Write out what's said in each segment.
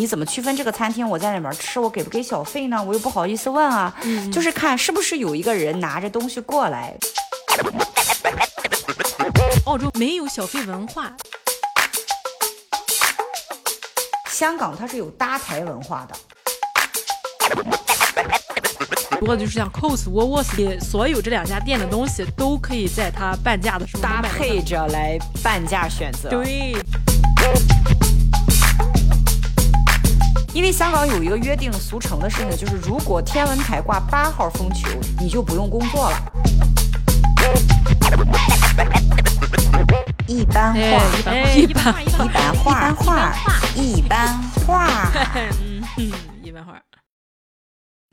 你怎么区分这个餐厅？我在里面吃，我给不给小费呢？我又不好意思问啊。就是看是不是有一个人拿着东西过来。澳洲没有小费文化，香港它是有搭台文化的。不过就是像 Cost、沃沃斯的所有这两家店的东西，都可以在它半价的时候搭配着来半价选择。对。因为香港有一个约定俗成的事情，就是如果天文台挂八号风球，你就不用工作了。一般话，一般一般话，一般话，一般话，嗯，一般话。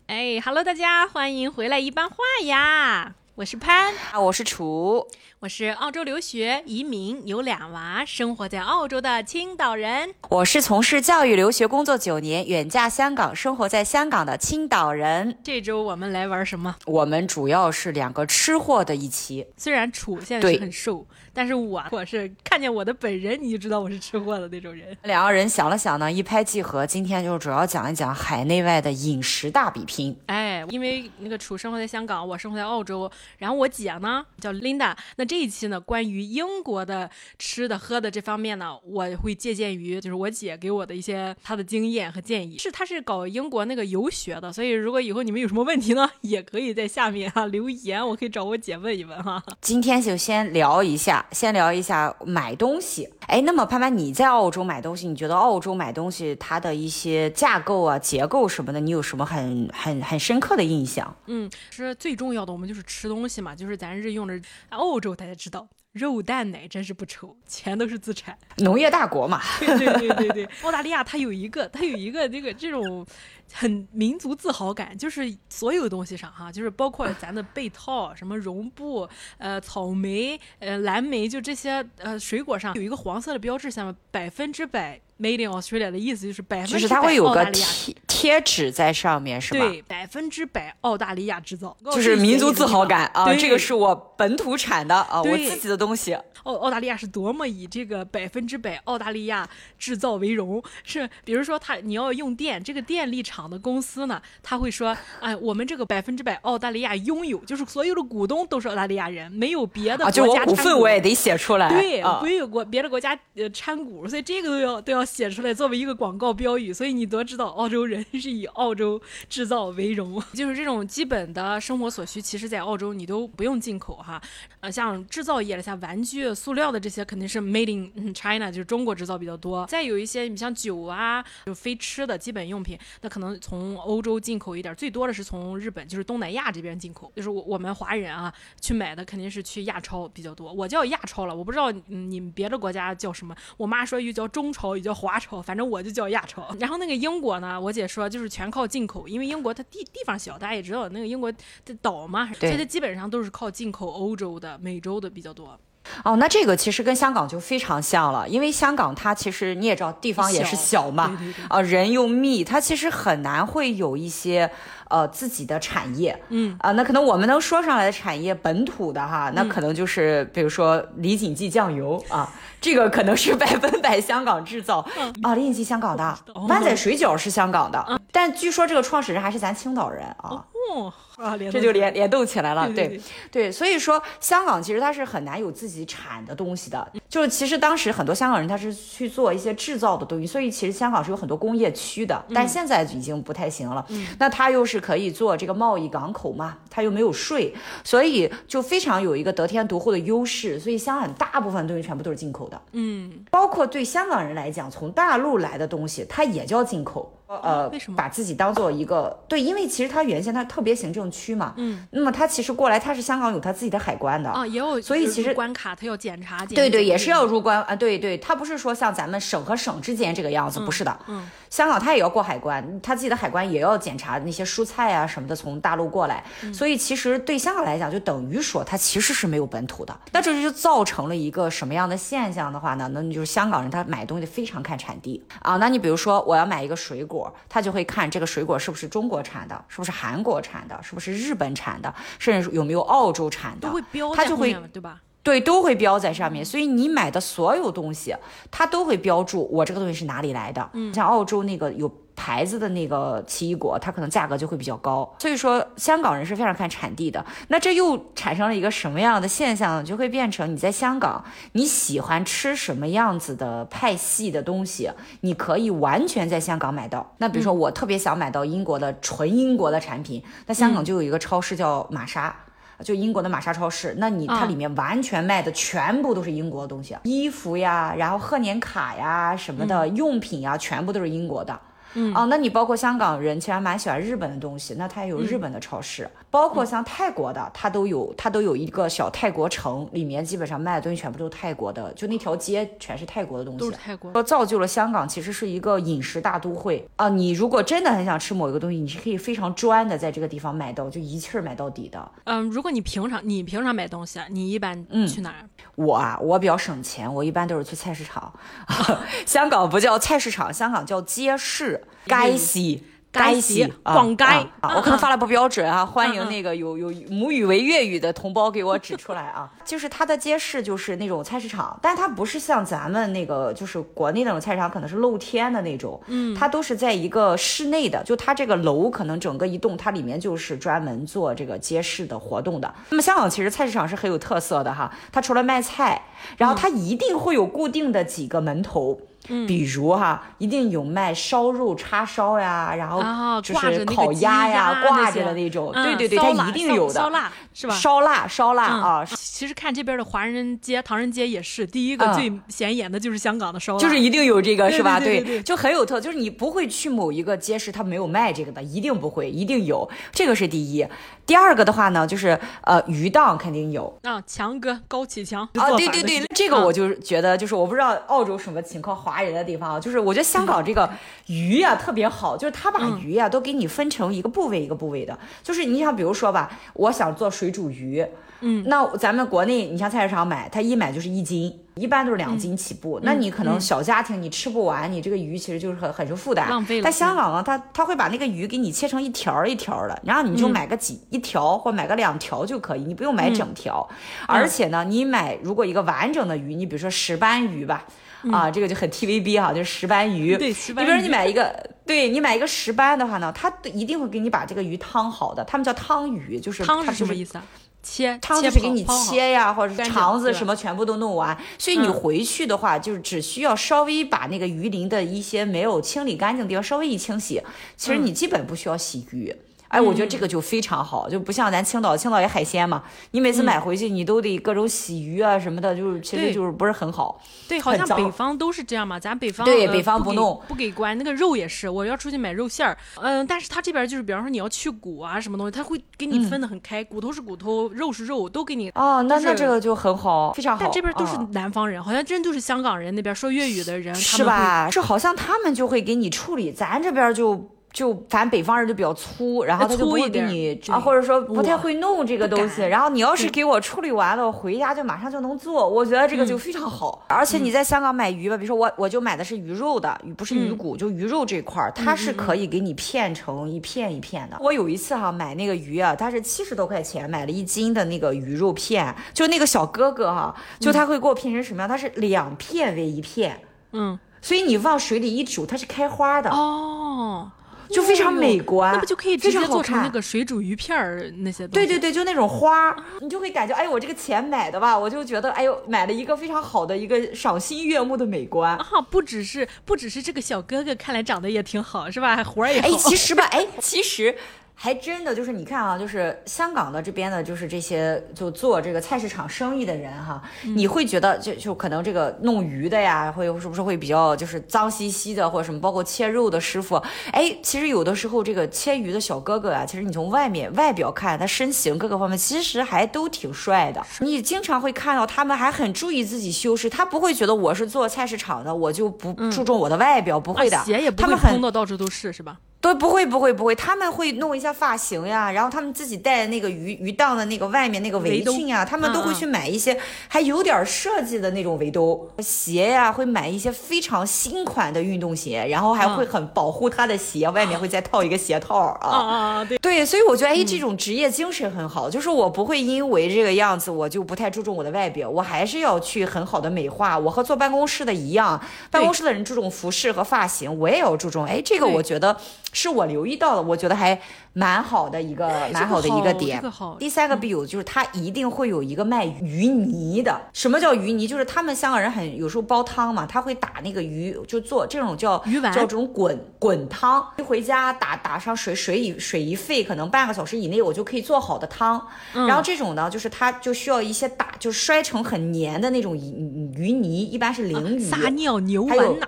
哎，Hello，大家欢迎回来，一般话呀。我是潘啊，我是楚，我是澳洲留学移民，有俩娃，生活在澳洲的青岛人。我是从事教育留学工作九年，远嫁香港，生活在香港的青岛人。这周我们来玩什么？我们主要是两个吃货的一期。虽然楚现在是很瘦。但是我我是看见我的本人，你就知道我是吃货的那种人。两个人想了想呢，一拍即合。今天就主要讲一讲海内外的饮食大比拼。哎，因为那个楚生活在香港，我生活在澳洲，然后我姐呢叫 Linda。那这一期呢，关于英国的吃的喝的这方面呢，我会借鉴于就是我姐给我的一些她的经验和建议。是她是搞英国那个游学的，所以如果以后你们有什么问题呢，也可以在下面啊留言，我可以找我姐问一问哈。今天就先聊一下。先聊一下买东西，哎，那么潘潘，你在澳洲买东西，你觉得澳洲买东西它的一些架构啊、结构什么的，你有什么很很很深刻的印象？嗯，是最重要的，我们就是吃东西嘛，就是咱日用的。澳洲大家知道，肉蛋奶真是不愁，全都是自产，农业大国嘛。对对对对对，澳大利亚它有一个，它有一个这个这种。很民族自豪感，就是所有东西上哈，就是包括咱的被套，什么绒布，呃，草莓，呃，蓝莓，就这些呃水果上有一个黄色的标志，下面百分之百。Made in Australia 的意思就是百分之百澳大利亚贴贴纸在上面是吧？对，百分之百澳大利亚制造，就是民族自豪感啊！这个是我本土产的啊，我自己的东西。澳澳大利亚是多么以这个百分之百澳大利亚制造为荣，是比如说他你要用电，这个电力厂的公司呢，他会说，哎，我们这个百分之百澳大利亚拥有，就是所有的股东都是澳大利亚人，没有别的国家啊。就我。股份我也得写出来，对，啊没有国别的国家呃参股，所以这个都要都要。写出来作为一个广告标语，所以你都知道澳洲人是以澳洲制造为荣，就是这种基本的生活所需，其实在澳洲你都不用进口哈。呃，像制造业的，像玩具、塑料的这些，肯定是 made in China，就是中国制造比较多。再有一些，你像酒啊，就非吃的基本用品，那可能从欧洲进口一点，最多的是从日本，就是东南亚这边进口。就是我我们华人啊，去买的肯定是去亚超比较多。我叫亚超了，我不知道你们别的国家叫什么。我妈说又叫中超，又叫。华超，反正我就叫亚超。然后那个英国呢，我姐说就是全靠进口，因为英国它地地方小，大家也知道那个英国的岛嘛，所以它基本上都是靠进口欧洲的、美洲的比较多。哦，那这个其实跟香港就非常像了，因为香港它其实你也知道地方也是小嘛，啊人又密，它其实很难会有一些。呃，自己的产业，嗯啊，那可能我们能说上来的产业，本土的哈，那可能就是比如说李锦记酱油啊，这个可能是 百分百香港制造啊，李锦记香港的，湾仔水饺是香港的，但据说这个创始人还是咱青岛人啊。哦，啊，这就联联动起来了，对对，所以说香港其实它是很难有自己产的东西的，就是其实当时很多香港人他是去做一些制造的东西，所以其实香港是有很多工业区的，但现在已经不太行了。那它又是可以做这个贸易港口嘛，它又没有税，所以就非常有一个得天独厚的优势。所以香港大部分东西全部都是进口的，嗯，包括对香港人来讲，从大陆来的东西它也叫进口。呃，为什么？把自己当做一个对？因为其实它原先它特别行政区嘛，嗯，那么它其实过来，它是香港有它自己的海关的啊，也有，所以其实关卡它要检查，对对，也是要入关啊，对对，它不是说像咱们省和省之间这个样子，不是的，嗯，香港它也要过海关，它自己的海关也要检查那些蔬菜啊什么的从大陆过来，所以其实对香港来讲，就等于说它其实是没有本土的，那这就造成了一个什么样的现象的话呢？那你就是香港人他买东西非常看产地。啊，那你比如说我要买一个水果，他就会看。这个水果是不是中国产的，是不是韩国产的，是不是日本产的，甚至有没有澳洲产的，都会标他就会对吧？对，都会标在上面。所以你买的所有东西，它都会标注我这个东西是哪里来的。嗯，像澳洲那个有。牌子的那个奇异果，它可能价格就会比较高，所以说香港人是非常看产地的。那这又产生了一个什么样的现象呢？就会变成你在香港，你喜欢吃什么样子的派系的东西，你可以完全在香港买到。那比如说我特别想买到英国的纯英国的产品，那香港就有一个超市叫玛莎。就英国的玛莎超市，那你它里面完全卖的全部都是英国的东西，衣服呀，然后贺年卡呀什么的用品呀，全部都是英国的。嗯啊，那你包括香港人其实还蛮喜欢日本的东西，那它也有日本的超市，包括像泰国的，它都有，它都有一个小泰国城，里面基本上卖的东西全部都是泰国的，就那条街全是泰国的东西，都是泰国，说造就了香港其实是一个饮食大都会啊。你如果真的很想吃某一个东西，你是可以非常专的在这个地方买到，就一气儿买到底的。嗯，如果你平常你平常买东西，你一般去哪儿？我啊，我比较省钱，我一般都是去菜市场。香港不叫菜市场，香港叫街市。街市，街市，逛街啊！我可能发的不标准啊，欢迎那个有有母语为粤语的同胞给我指出来啊。就是它的街市就是那种菜市场，但它不是像咱们那个就是国内那种菜市场，可能是露天的那种，嗯，它都是在一个室内的，就它这个楼可能整个一栋，它里面就是专门做这个街市的活动的。那么香港其实菜市场是很有特色的哈，它除了卖菜，然后它一定会有固定的几个门头。比如哈，一定有卖烧肉叉烧呀，然后就是烤鸭呀，挂着的那种，对对对，它一定有的，烧腊是吧？烧腊烧腊啊，其实看这边的华人街、唐人街也是，第一个最显眼的就是香港的烧腊，就是一定有这个是吧？对，就很有特，就是你不会去某一个街市，它没有卖这个的，一定不会，一定有，这个是第一。第二个的话呢，就是呃鱼档肯定有。啊，强哥高启强啊，对对对，这个我就觉得就是我不知道澳洲什么情况，华人的地方啊，就是我觉得香港这个鱼呀特别好，就是他把鱼呀都给你分成一个部位一个部位的，就是你像比如说吧，我想做水煮鱼。嗯，那咱们国内，你像菜市场买，它一买就是一斤，一般都是两斤起步。那你可能小家庭你吃不完，你这个鱼其实就是很很是负担，浪费了。在香港呢，他他会把那个鱼给你切成一条一条的，然后你就买个几一条或买个两条就可以，你不用买整条。而且呢，你买如果一个完整的鱼，你比如说石斑鱼吧，啊，这个就很 TVB 哈，就是石斑鱼。对，石斑。你比如你买一个，对你买一个石斑的话呢，它一定会给你把这个鱼汤好的，他们叫汤鱼，就是汤是什么意思啊？切汤就是给你切呀，或者是肠子什么全部都弄完，所以你回去的话，就是只需要稍微把那个鱼鳞的一些没有清理干净的地方稍微一清洗，其实你基本不需要洗鱼。哎，我觉得这个就非常好，就不像咱青岛，青岛也海鲜嘛，你每次买回去你都得各种洗鱼啊什么的，就是其实就是不是很好。对，好像北方都是这样嘛，咱北方对北方不弄不给关，那个肉也是，我要出去买肉馅儿，嗯，但是他这边就是，比方说你要去骨啊什么东西，他会给你分得很开，骨头是骨头，肉是肉，都给你。哦，那那这个就很好，非常好。但这边都是南方人，好像真就是香港人那边说粤语的人，是吧？是好像他们就会给你处理，咱这边就。就咱北方人就比较粗，然后他就不会给你啊，或者说不太会弄这个东西。然后你要是给我处理完了，我回家就马上就能做，我觉得这个就非常好。而且你在香港买鱼吧，比如说我我就买的是鱼肉的鱼，不是鱼骨，就鱼肉这块儿，它是可以给你片成一片一片的。我有一次哈买那个鱼啊，它是七十多块钱买了一斤的那个鱼肉片，就那个小哥哥哈，就他会给我片成什么样？它是两片为一片，嗯，所以你往水里一煮，它是开花的哦。就非常美观，那不就可以直接做成那个水煮鱼片儿那些东西？对对对，就那种花，你就会感觉，哎呦，我这个钱买的吧，我就觉得，哎呦，买了一个非常好的一个赏心悦目的美观啊！不只是不只是这个小哥哥，看来长得也挺好，是吧？还活儿也好。哎，其实吧，哎，其实。还真的就是你看啊，就是香港的这边的，就是这些就做这个菜市场生意的人哈，你会觉得就就可能这个弄鱼的呀，会是不是会比较就是脏兮兮的或者什么，包括切肉的师傅，哎，其实有的时候这个切鱼的小哥哥啊，其实你从外面外表看他身形各个方面，其实还都挺帅的。你经常会看到他们还很注意自己修饰，他不会觉得我是做菜市场的，我就不注重我的外表，不会的。鞋也不会碰到到处都是，是吧？不不会不会不会，他们会弄一下发型呀，然后他们自己带的那个鱼鱼档的那个外面那个围裙呀，他们都会去买一些还有点设计的那种围兜。鞋呀，会买一些非常新款的运动鞋，然后还会很保护他的鞋，外面会再套一个鞋套啊啊对。对，所以我觉得哎，这种职业精神很好，就是我不会因为这个样子我就不太注重我的外表，我还是要去很好的美化。我和坐办公室的一样，办公室的人注重服饰和发型，我也要注重。哎，这个我觉得是我留意到了，我觉得还。蛮好的一个，蛮好的一个点。第三个必有就是它一定会有一个卖鱼泥的。什么叫鱼泥？就是他们香港人很有时候煲汤嘛，他会打那个鱼，就做这种叫鱼丸，叫这种滚滚汤。一回家打打上水，水一水一沸，可能半个小时以内我就可以做好的汤。然后这种呢，就是它就需要一些打，就摔成很黏的那种鱼鱼泥，一般是鲮鱼、撒尿牛丸哪？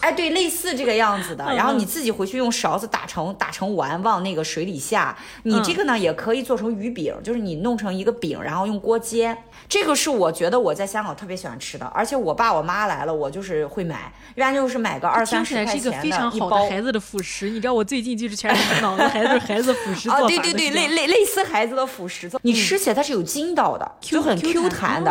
哎，对，类似这个样子的。然后你自己回去用勺子打成打成丸，往那个。水里下，你这个呢也可以做成鱼饼，就是你弄成一个饼，然后用锅煎。这个是我觉得我在香港特别喜欢吃的，而且我爸我妈来了，我就是会买，一般就是买个二三十块钱的一包。非常好的孩子的辅食，你知道我最近就是全是脑子孩子孩子辅食做 啊，对对对，类类类似孩子的辅食做，你吃起来它是有筋道的，就很 Q 弹的，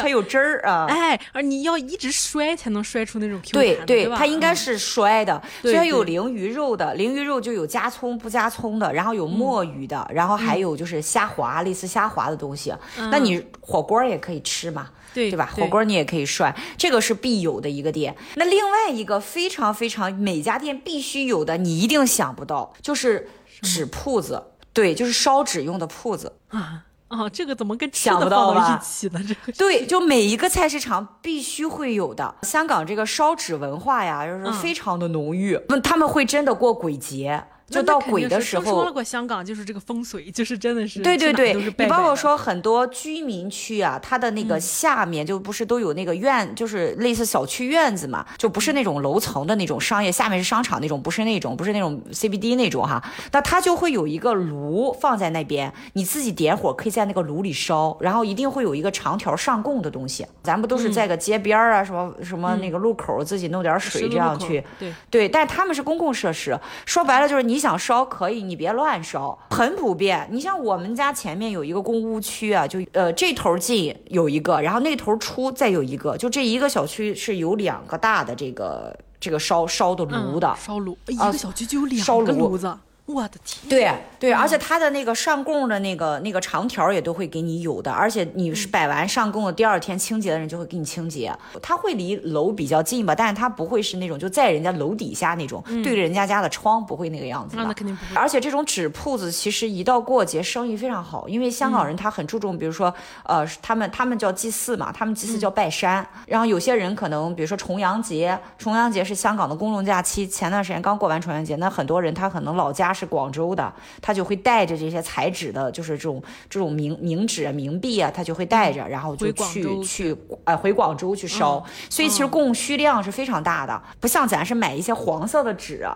它有汁儿啊。哎，而你要一直摔才能摔出那种 Q 弹的，对对，它应该是摔的，所以它有鲮鱼肉的，鲮鱼肉就有加葱不加葱的，然后有墨鱼的，然后还有就是虾滑，类似虾滑的东西，那你火锅也可以吃嘛。对对吧？火锅你也可以涮，这个是必有的一个店。那另外一个非常非常每家店必须有的，你一定想不到，就是纸铺子。对，就是烧纸用的铺子啊啊！这个怎么跟想不到一起呢？这个 对，就每一个菜市场必须会有的。香港这个烧纸文化呀，就是非常的浓郁。那他们会真的过鬼节。就到鬼的时候，说了过香港就是这个风水，就是真的是对对对，你包括说很多居民区啊，它的那个下面就不是都有那个院，就是类似小区院子嘛，就不是那种楼层的那种商业，下面是商场那种，不是那种不是那种 CBD 那种哈，那它就会有一个炉放在那边，你自己点火可以在那个炉里烧，然后一定会有一个长条上供的东西，咱不都是在个街边啊，什么什么那个路口自己弄点水这样去，对。对，但他们是公共设施，说白了就是你。你想烧可以，你别乱烧，很普遍。你像我们家前面有一个公屋区啊，就呃这头进有一个，然后那头出再有一个，就这一个小区是有两个大的这个这个烧烧的炉的，烧炉一个小区就有两个炉子。我的天！对对，而且它的那个上供的那个那个长条也都会给你有的，而且你是摆完上供的第二天清洁的人就会给你清洁。它会离楼比较近吧，但是它不会是那种就在人家楼底下那种对着人家家的窗，不会那个样子。那肯定不会。而且这种纸铺子其实一到过节生意非常好，因为香港人他很注重，比如说呃他们他们叫祭祀嘛，他们祭祀叫拜山。然后有些人可能比如说重阳节，重阳节是香港的公众假期，前段时间刚过完重阳节，那很多人他可能老家。是广州的，他就会带着这些彩纸的，就是这种这种冥冥纸啊、冥币啊，他就会带着，然后就去去呃回广州去烧。所以其实供需量是非常大的，不像咱是买一些黄色的纸，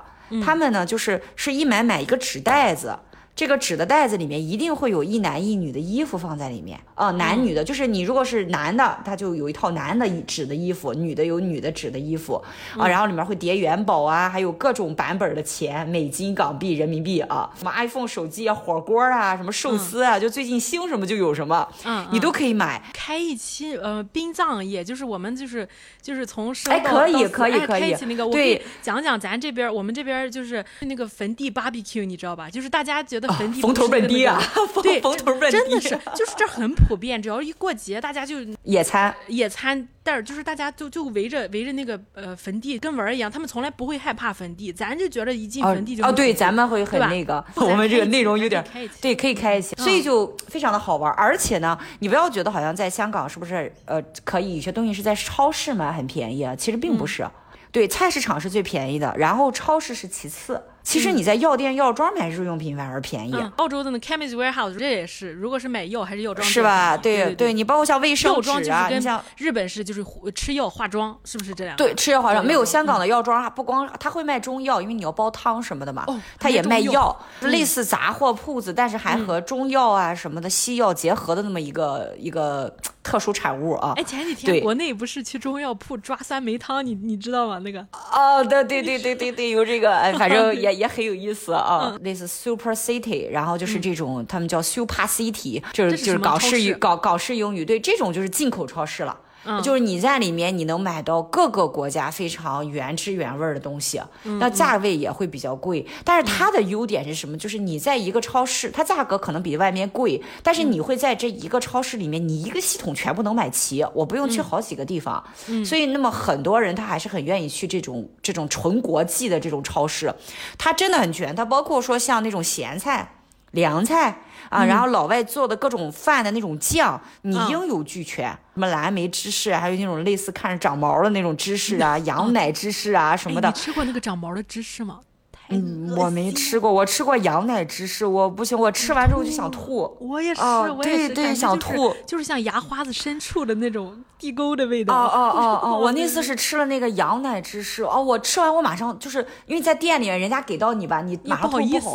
他们呢就是是一买买一个纸袋子。这个纸的袋子里面一定会有一男一女的衣服放在里面。啊，男女的，就是你如果是男的，他就有一套男的纸的衣服，女的有女的纸的衣服。啊，然后里面会叠元宝啊，还有各种版本的钱，美金、港币、人民币啊，什么 iPhone 手机啊，火锅啊，什么寿司啊，就最近兴什么就有什么，嗯，你都可以买。开一期呃殡葬业，就是我们就是就是从生哎可以可以可以，那个对，讲讲咱这边我们这边就是那个坟地 barbecue，你知道吧？就是大家觉得。坟地坟头蹦迪啊，对，坟头真的是，就是这很普遍。只要一过节，大家就野餐，野餐。但是就是大家就就围着围着那个呃坟地跟玩儿一样，他们从来不会害怕坟地，咱就觉得一进坟地就哦，对，咱们会很那个，我们这个内容有点对，可以开一些，所以就非常的好玩。而且呢，你不要觉得好像在香港是不是呃可以有些东西是在超市买很便宜啊？其实并不是，对，菜市场是最便宜的，然后超市是其次。其实你在药店药妆买日用品反而便宜。澳洲的那 Chemist Warehouse 这也是，如果是买药还是药妆，是吧？对对，你包括像卫生纸啊，你像日本是就是吃药化妆，是不是这样？对，吃药化妆没有香港的药妆，不光他会卖中药，因为你要煲汤什么的嘛，他也卖药，类似杂货铺子，但是还和中药啊什么的西药结合的那么一个一个特殊产物啊。哎，前几天国内不是去中药铺抓酸梅汤，你你知道吗？那个哦，对对对对对对，有这个，哎，反正也。也也很有意思啊，嗯类似 Super City，然后就是这种他们叫 Super City，就是是就是搞市搞搞市式语港港式英语，对，这种就是进口超市了。嗯就是你在里面，你能买到各个国家非常原汁原味儿的东西，嗯那价位也会比较贵。但是它的优点是什么？就是你在一个超市，它价格可能比外面贵，但是你会在这一个超市里面，你一个系统全部能买齐，我不用去好几个地方。所以，那么很多人他还是很愿意去这种这种纯国际的这种超市，它真的很全，它包括说像那种咸菜。凉菜啊，然后老外做的各种饭的那种酱，你嗯应有俱全。什么蓝莓芝士啊，还有那种类似看着长毛的那种芝士啊，羊奶芝士啊什么的哎你。吃过那个长毛的芝士吗？太嗯，我没吃过，我吃过羊奶芝士，我不行，我吃完之后就想吐。我也是，哦我也是，对对想吐就是像牙花子深处的那种地沟的味道。哦哦哦哦！我那次是吃了那个羊奶芝士，哦，我吃完我马上就是因为在店里面人家给到你吧，你马上吐不好意思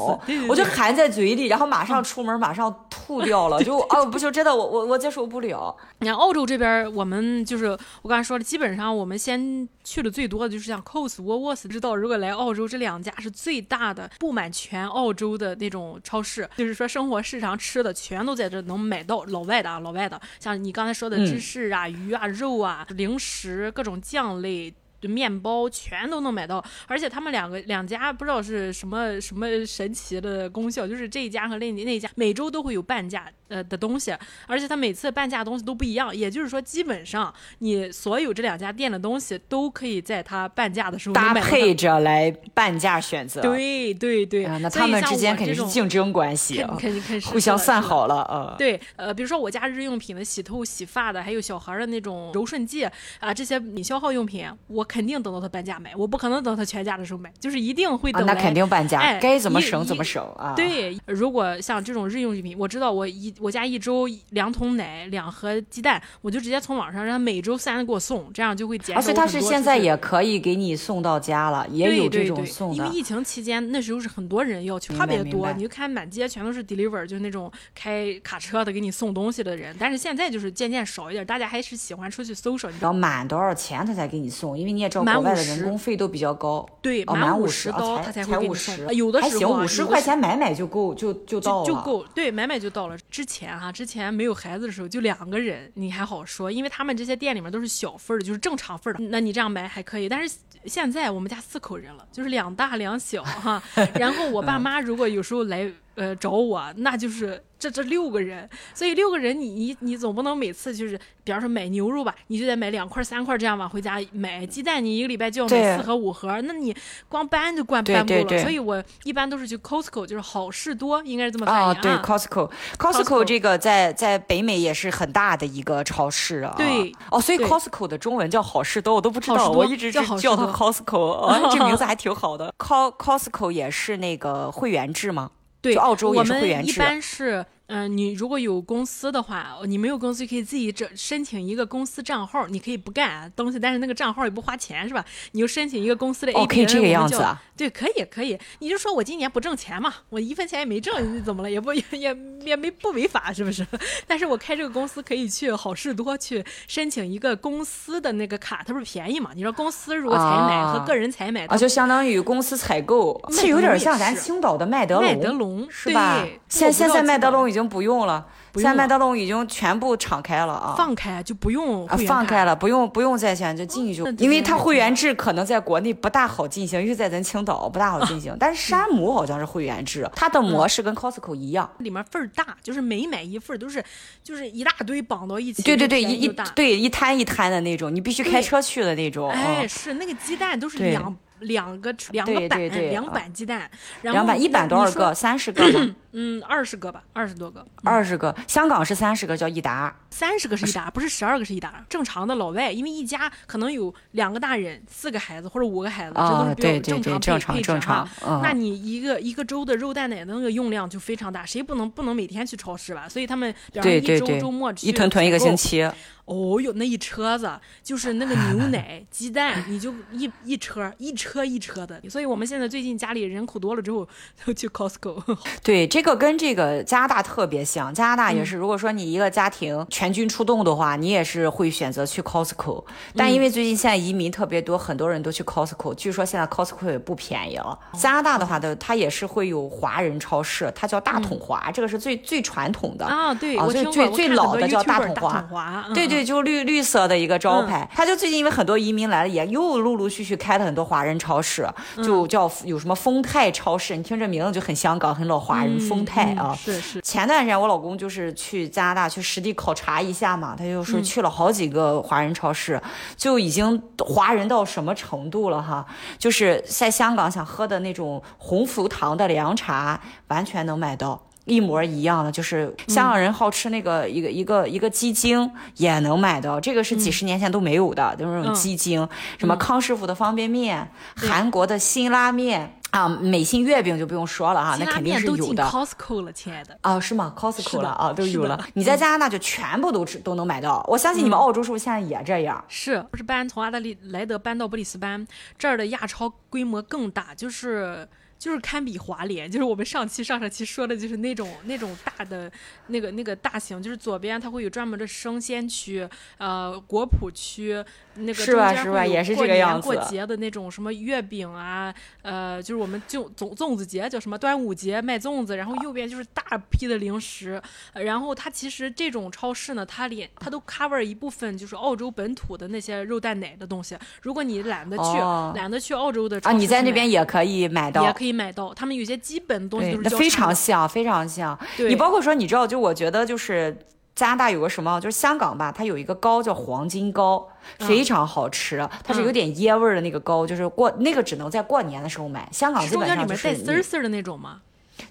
我就含在嘴里，然后马上出门马上吐掉了，就哦不行，真的我我我接受不了。你看澳洲这边，我们就是我刚才说了，基本上我们先去的最多的就是像 Coles、沃沃斯，知道如果来澳洲这两家是最大的，布满全澳洲的那种超市，就是说生活日常吃的全都在这能买到，老外的啊，老外的，像你刚才说的芝士啊、鱼啊、肉啊、零食、各种酱类。面包全都能买到，而且他们两个两家不知道是什么什么神奇的功效，就是这一家和那那一家每周都会有半价呃的东西，而且它每次半价的东西都不一样，也就是说，基本上你所有这两家店的东西都可以在它半价的时候搭配着来半价选择。对对对，啊，那他们之间肯定是竞争关系肯啊，肯定肯定是互相算好了啊。对，呃，比如说我家日用品的洗头、洗发的，还有小孩儿的那种柔顺剂啊，这些你消耗用品，我肯定等到它半价买，我不可能等它全价的时候买，就是一定会啊，等来。那肯定半价，哎该怎么省怎么省啊。对，如果像这种日用品，我知道我一我家一周两桶奶、两盒鸡蛋，我就直接从网上让他每周三给我送，这样就会减少而且我很多它是现在也可以给你送到家了，也有这对对对，种送的。因为疫情期间那时候是很多人要求，特别多，你就看满街全都是 deliver，就是那种开卡车的给你送东西的人。但是现在就是渐渐少一点，大家还是喜欢出去搜索，你知道满多少钱他才给你送？因为你也知道满国外的人工费都比较高。对，哦，满五十他才会才给你送，五十呃，有的，时候啊五十块钱买买就够，就就到了。就就够，对，买买就到了。之前哈、之前没有孩子的时候，就两个人，你还好说，因为他们这些店里面都是小份儿的，就是正常份儿的，那你这样买还可以。但是现在我们家四口人了，就是两大两小哈，然后我嗯爸妈如果有时候来呃找我，那就是这这六个人，所以六个人你你你总不能每次就是，比方说买牛肉吧，你就得买两块三块这样往回家买，鸡蛋你一个礼拜就要买四盒五盒，那你光搬就搬对搬不了，对对所以我一般都是去 Costco，就是好事多，应该是这么翻译啊，啊。对，Costco，Costco 这个在在北美也是很大的一个超市啊。对，哦，所以 Costco 的中文叫好事多，我都不知道，好我一直叫是叫 Costco，哦这名字 还挺好的。Co Costco 也是那个会员制吗？对，就澳洲也我们一是会员制般是，嗯、你如果有公司的话，你没有公司可以自己这申请一个公司账号，你可以不干东西，但是那个账号也不花钱，是吧？你就申请一个公司的 A P P，、哦可以这个样子啊？对，可以可以，你就说我今年不挣钱嘛，我一分钱也没挣，怎么了？也不也也也没不违法，是不是？但是我开这个公司可以去好事多去申请一个公司的那个卡，它不是便宜嘛？你说公司如果采买和啊个人采买，啊，它就相当于公司采购，麦这有点像咱青岛的麦德龙，麦德龙是吧对？现现在麦德龙已经不用了，现在麦德龙已经全部敞开了啊。放开就不用啊放开了，不用不用在线就进去就因为它会员制可能在国内不大好进行，因为在咱青岛不大好进行，但是山姆好像是会员制，它的模式跟 Costco 一样。里面份儿大，就是每买一份儿都是就是一大堆绑到一起，对对对，一一。对一摊一摊的那种，你必须开车去的那种。哎，嗯是那个鸡蛋都是两两个两个板两啊板鸡蛋，然后两板一板多少个？？三十个吗？嗯，二十个吧，二十多个，二十个。香港是三十个，叫一打。三十个是一打，不是十二个是一打。正常的老外，因为一家可能有两个大人、四个孩子或者五个孩子，这都啊是比较正常正常正常那你一个一个周的肉蛋奶的那个用量就非常大，谁不能不能每天去超市吧？所以他们比方一周对对对周末，去一囤囤一个星期。哦哟，那一车子就是那个牛奶、鸡蛋，你就一一车一车一车的。所以我们现在最近家里人口多了之后，都去 Costco。对这个跟这个加拿大特别像，加拿大也是，如果说你一个家庭全军出动的话，你也是会选择去 Costco。但因为最近现在移民特别多，很多人都去 Costco，据说现在 Costco 也不便宜了。加拿大的话的，它也是会有华人超市，它叫大统华，这个是最最传统的啊，对，最最最老的叫大统华，对对，就绿绿色的一个招牌。它就最近因为很多移民来了，也又陆陆续续开了很多华人超市，就叫有什么丰泰超市，你听这名字就很香港，很老华人丰泰啊。是是。前段时间我老公就是去加拿大去实地考察一下嘛，他就说去了好几个华人超市，就已经华人到什么程度了哈？就是在香港想喝的那种鸿福堂的凉茶，完全能买到。一模一样的，就是香港人好吃那个一个一个一个鸡精也能买到，这个是几十年前都没有的，就是那种鸡精。什么康师傅的方便面，韩国的辛拉面啊，美心月饼就不用说了哈，那肯定是有的。Costco 了，亲爱的。啊，是吗？Costco 了啊，都有了。你在加拿大就全部都吃都能买到，我相信你们澳洲是不是现在也这样？是，不是搬从阿德利莱德搬到布里斯班，这儿的亚超规模更大，就是。就是堪比华联，就是我们上期上上期说的，就是那种那种大的那个那个大型，就是左边它会有专门的生鲜区，呃，果脯区，那个是吧是吧，也是这个样子。过节的那种什么月饼啊，呃，就是我们就粽粽子节叫什么端午节卖粽子，然后右边就是大批的零食，然后它其实这种超市呢，它连它都 cover 一部分就是澳洲本土的那些肉蛋奶的东西。如果你懒得去懒得去澳洲的啊，你在那边也可以买到，也可以。可以买到，他们有些基本东西都是非常像，非常像。你包括说，你知道，就我觉得，就是加拿大有个什么，就是香港吧，它有一个糕叫黄金糕，非常好吃，它是有点椰味儿的那个糕，就是过那个只能在过年的时候买。香港基本上就是带丝儿丝儿的那种吗？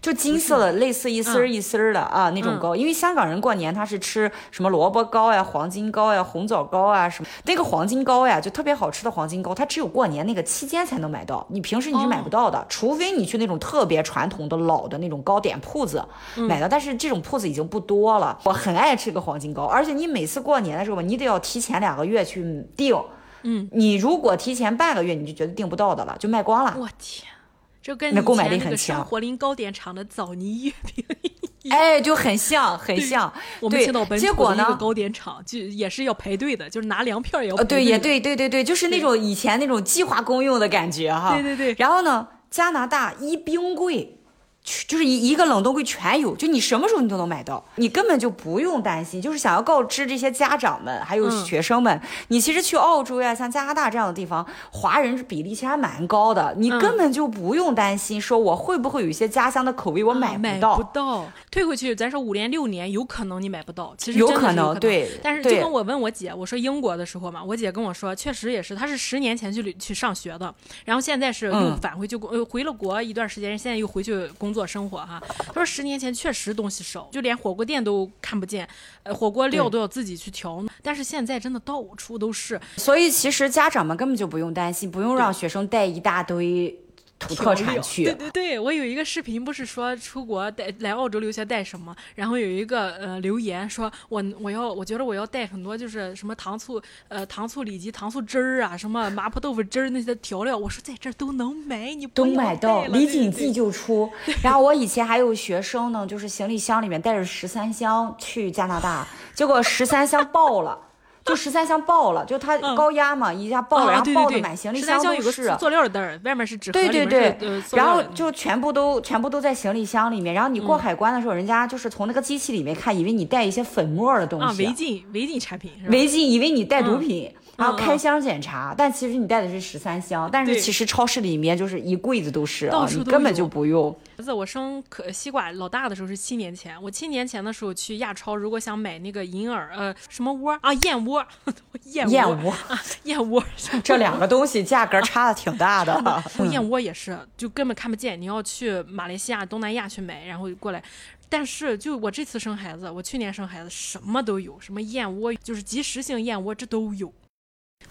就金色的，类似一丝儿一丝儿的啊那种糕，因为香港人过年他是吃什么萝卜糕呀、黄金糕呀、红枣糕啊什么。那个黄金糕呀，就特别好吃的黄金糕，它只有过年那个期间才能买到，你平时你是买不到的，除非你去那种特别传统的老的那种糕点铺子买到。但是这种铺子已经不多了。我很爱吃个黄金糕，而且你每次过年的时候吧，你得要提前两个月去订。嗯，你如果提前半个月，你就觉得订不到的了，就卖光了。我天！就跟以前那个生活林糕点厂的枣泥月饼，哎，就很像，很像。我们青岛本土的一个糕点厂，就也是要排队的，就是拿粮票也要。对，也对，对对对，就是那种以前那种计划公用的感觉哈。对对对。然后呢，加拿大一冰柜。就是一一个冷冻柜全有，就你什么时候你都能买到，你根本就不用担心。就是想要告知这些家长们，还有学生们，你其实去澳洲呀，像加拿大这样的地方，华人比例其实还蛮高的，你根本就不用担心，说我会不会有一些家乡的口味我买不到。不到，退回去，咱说五年六年，有可能你买不到，其实有可能，对。但是就跟我问我姐，我说英国的时候嘛，我姐跟我说，确实也是，她是十年前去去上学的，然后现在是又返回去呃回了国一段时间，现在又回去工作生活哈。他说十年前确实东西少，就连火锅店都看不见，呃，火锅料都要自己去调。但是现在真的到处都是，所以其实家长们根本就不用担心，不用让学生带一大堆。土特产去，对对对，我有一个视频，不是说出国带来澳洲留学带什么，然后有一个呃留言说，我我要我觉得我要带很多，就是什么糖醋呃糖醋里脊、糖醋汁儿啊，什么麻婆豆腐汁儿那些调料，我说在这儿都能买，你都买到，李锦记就出。然后我以前还有学生呢，就是行李箱里面带着十三香去加拿大，结果十三香爆了。就十三箱爆了，就它高压嘛，一下爆了，然后爆的满行李箱都是。塑料的袋儿，外面是纸盒，对对对，然后就全部都全部都在行李箱里面。然后你过海关的时候，人家就是从那个机器里面看，以为你带一些粉末的东西。啊，违禁违禁产品是？违禁，以为你带毒品。然后开箱检查，但其实你带的是十三箱，但是其实超市里面就是一柜子都是，你根本就不用。儿子，我生可西瓜老大的时候是七年前，我七年前的时候去亚超，如果想买那个银耳，呃，什么窝啊，燕窝，燕窝燕窝啊，燕窝，这两个东西价格差的挺大的。燕窝也是，就根本看不见，你要去马来西亚、东南亚去买，然后过来。但是就我这次生孩子，我去年生孩子什么都有，什么燕窝，就是即食性燕窝，这都有。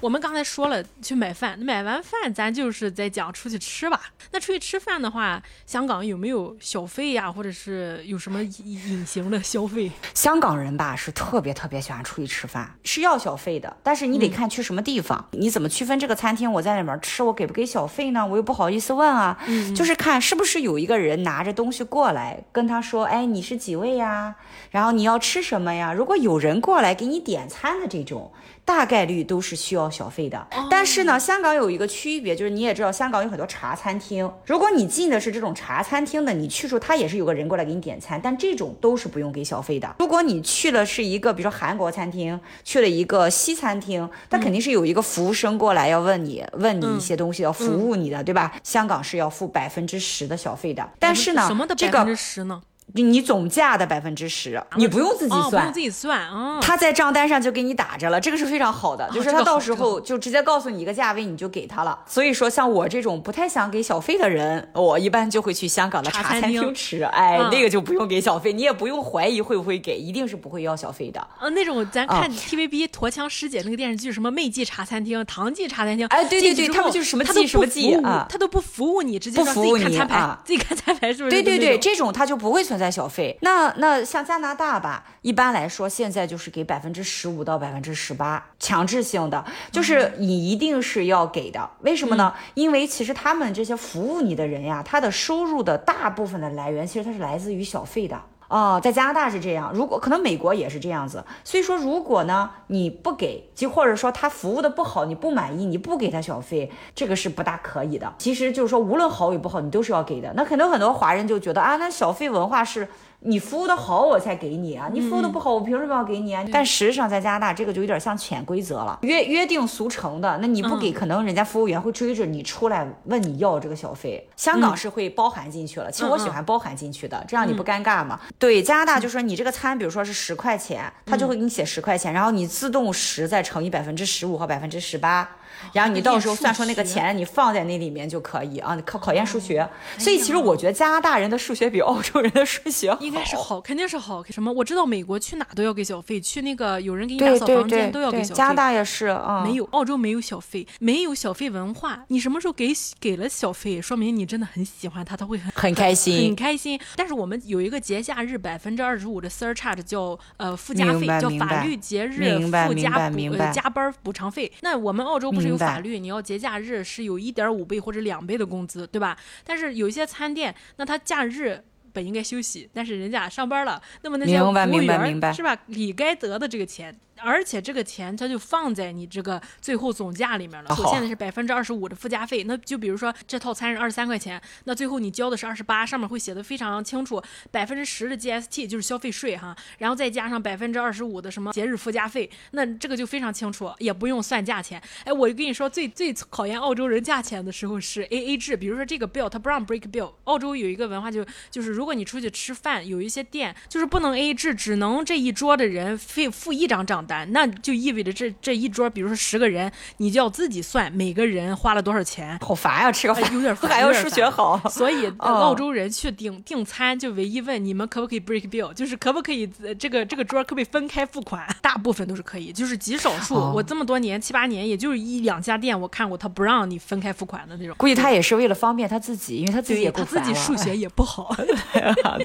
我们刚才说了去买饭，买完饭咱就是在讲出去吃吧。那出去吃饭的话，香港有没有小费呀，或者是有什么隐形的消费？香港人吧是特别特别喜欢出去吃饭，是要小费的，但是你得看去什么地方。你怎么区分这个餐厅我在里面吃，我给不给小费呢？我又不好意思问啊。嗯，就是看是不是有一个人拿着东西过来跟他说，哎，你是几位呀？然后你要吃什么呀？如果有人过来给你点餐的这种。大概率都是需要小费的，但是呢，香港有一个区别，就是你也知道，香港有很多茶餐厅。如果你进的是这种茶餐厅的，你去处他也是有个人过来给你点餐，但这种都是不用给小费的。如果你去了是一个，比如说韩国餐厅，去了一个西餐厅，他肯定是有一个服务生过来要问你，问你一些东西，要服务你的，对吧？香港是要付百分之十的小费的，但是呢，什么的百分之十呢？你总价的百分之十，你不用自己算，不用自己算啊。他在账单上就给你打着了，这个是非常好的，就是他到时候就直接告诉你一个价位，你就给他了。所以说，像我这种不太想给小费的人，我一般就会去香港的茶餐厅吃，哎，那个就不用给小费，你也不用怀疑会不会给，一定是不会要小费的。嗯，那种咱看 TVB 驼枪师姐那个电视剧，什么媚记茶餐厅、唐记茶餐厅，哎，对对对，他们就是什么记什么记啊，他都不服务你，直接不服务你啊，自己看餐牌是不是？对对对，这种他就不会存在小费。那那那像加拿大吧，一般来说现在就是给百分之十五到百分之十八，强制性的，就是你一定是要给的。为什么呢？因为其实他们这些服务你的人呀，他的收入的大部分的来源，其实他是来自于小费的哦。在加拿大是这样，如果可能美国也是这样子。所以说，如果呢你不给，即或者说他服务的不好，你不满意，你不给他小费，这个是不大可以的。其实就是说，无论好与不好，你都是要给的。那可能很多华人就觉得啊，那小费文化是。你服务的好，我才给你啊！你服务的不好，我凭什么要给你啊？但实际上，在加拿大，这个就有点像潜规则了，约约定俗成的。那你不给，可能人家服务员会追着你出来问你要这个小费。香港是会包含进去了，其实我喜欢包含进去的，这样你不尴尬嘛？对，加拿大就说你这个餐，比如说是十块钱，他就会给你写十块钱，然后你自动十再乘以百分之十五和百分之十八。然后你到时候算出那个钱，你放在那里面就可以啊。考考验数学，所以其实我觉得加拿大人的数学比澳洲人的数学应该是好，肯定是好。什么？我知道美国去哪都要给小费，去那个有人给你打扫房间都要给小费。加拿大也是啊，没有澳洲没有小费，没有小费文化。你什么时候给给了小费，说明你真的很喜欢他，他会很很开心，很开心。但是我们有一个节假日百分之二十五的 surcharge，叫呃附加费，叫法律节日附加补加班补偿费。那我们澳洲不是有法律，你要。节假日是有一点五倍或者两倍的工资，对吧？但是有一些餐店，那他假日本应该休息，但是人家上班了，那么那些服务员是吧，理该得的这个钱。而且这个钱它就放在你这个最后总价里面了。所现在是百分之二十五的附加费，那就比如说这套餐是二十三块钱，那最后你交的是二十八，上面会写的非常清楚，百分之十的 GST 就是消费税哈，然后再加上百分之二十五的什么节日附加费，那这个就非常清楚，也不用算价钱。哎，我跟你说，最最考验澳洲人价钱的时候是 AA 制，比如说这个 bill 它不让 break bill。澳洲有一个文化就就是如果你出去吃饭，有一些店就是不能 AA 制，只能这一桌的人费付一张账。单，那就意味着这这一桌，比如说十个人，你就要自己算每个人花了多少钱，好烦呀！吃个饭有点 烦，还要数学好。所以 澳洲人去订订餐，就唯一问你们可不可以 break bill，就是可不可以这个这个桌可不可以分开付款？大部分都是可以，就是极少数。我这么多年七八年，也就是一两家店我看过，他不让你分开付款的那种。估计他也是为了方便他自己，因为他自己也他自己数学也不好，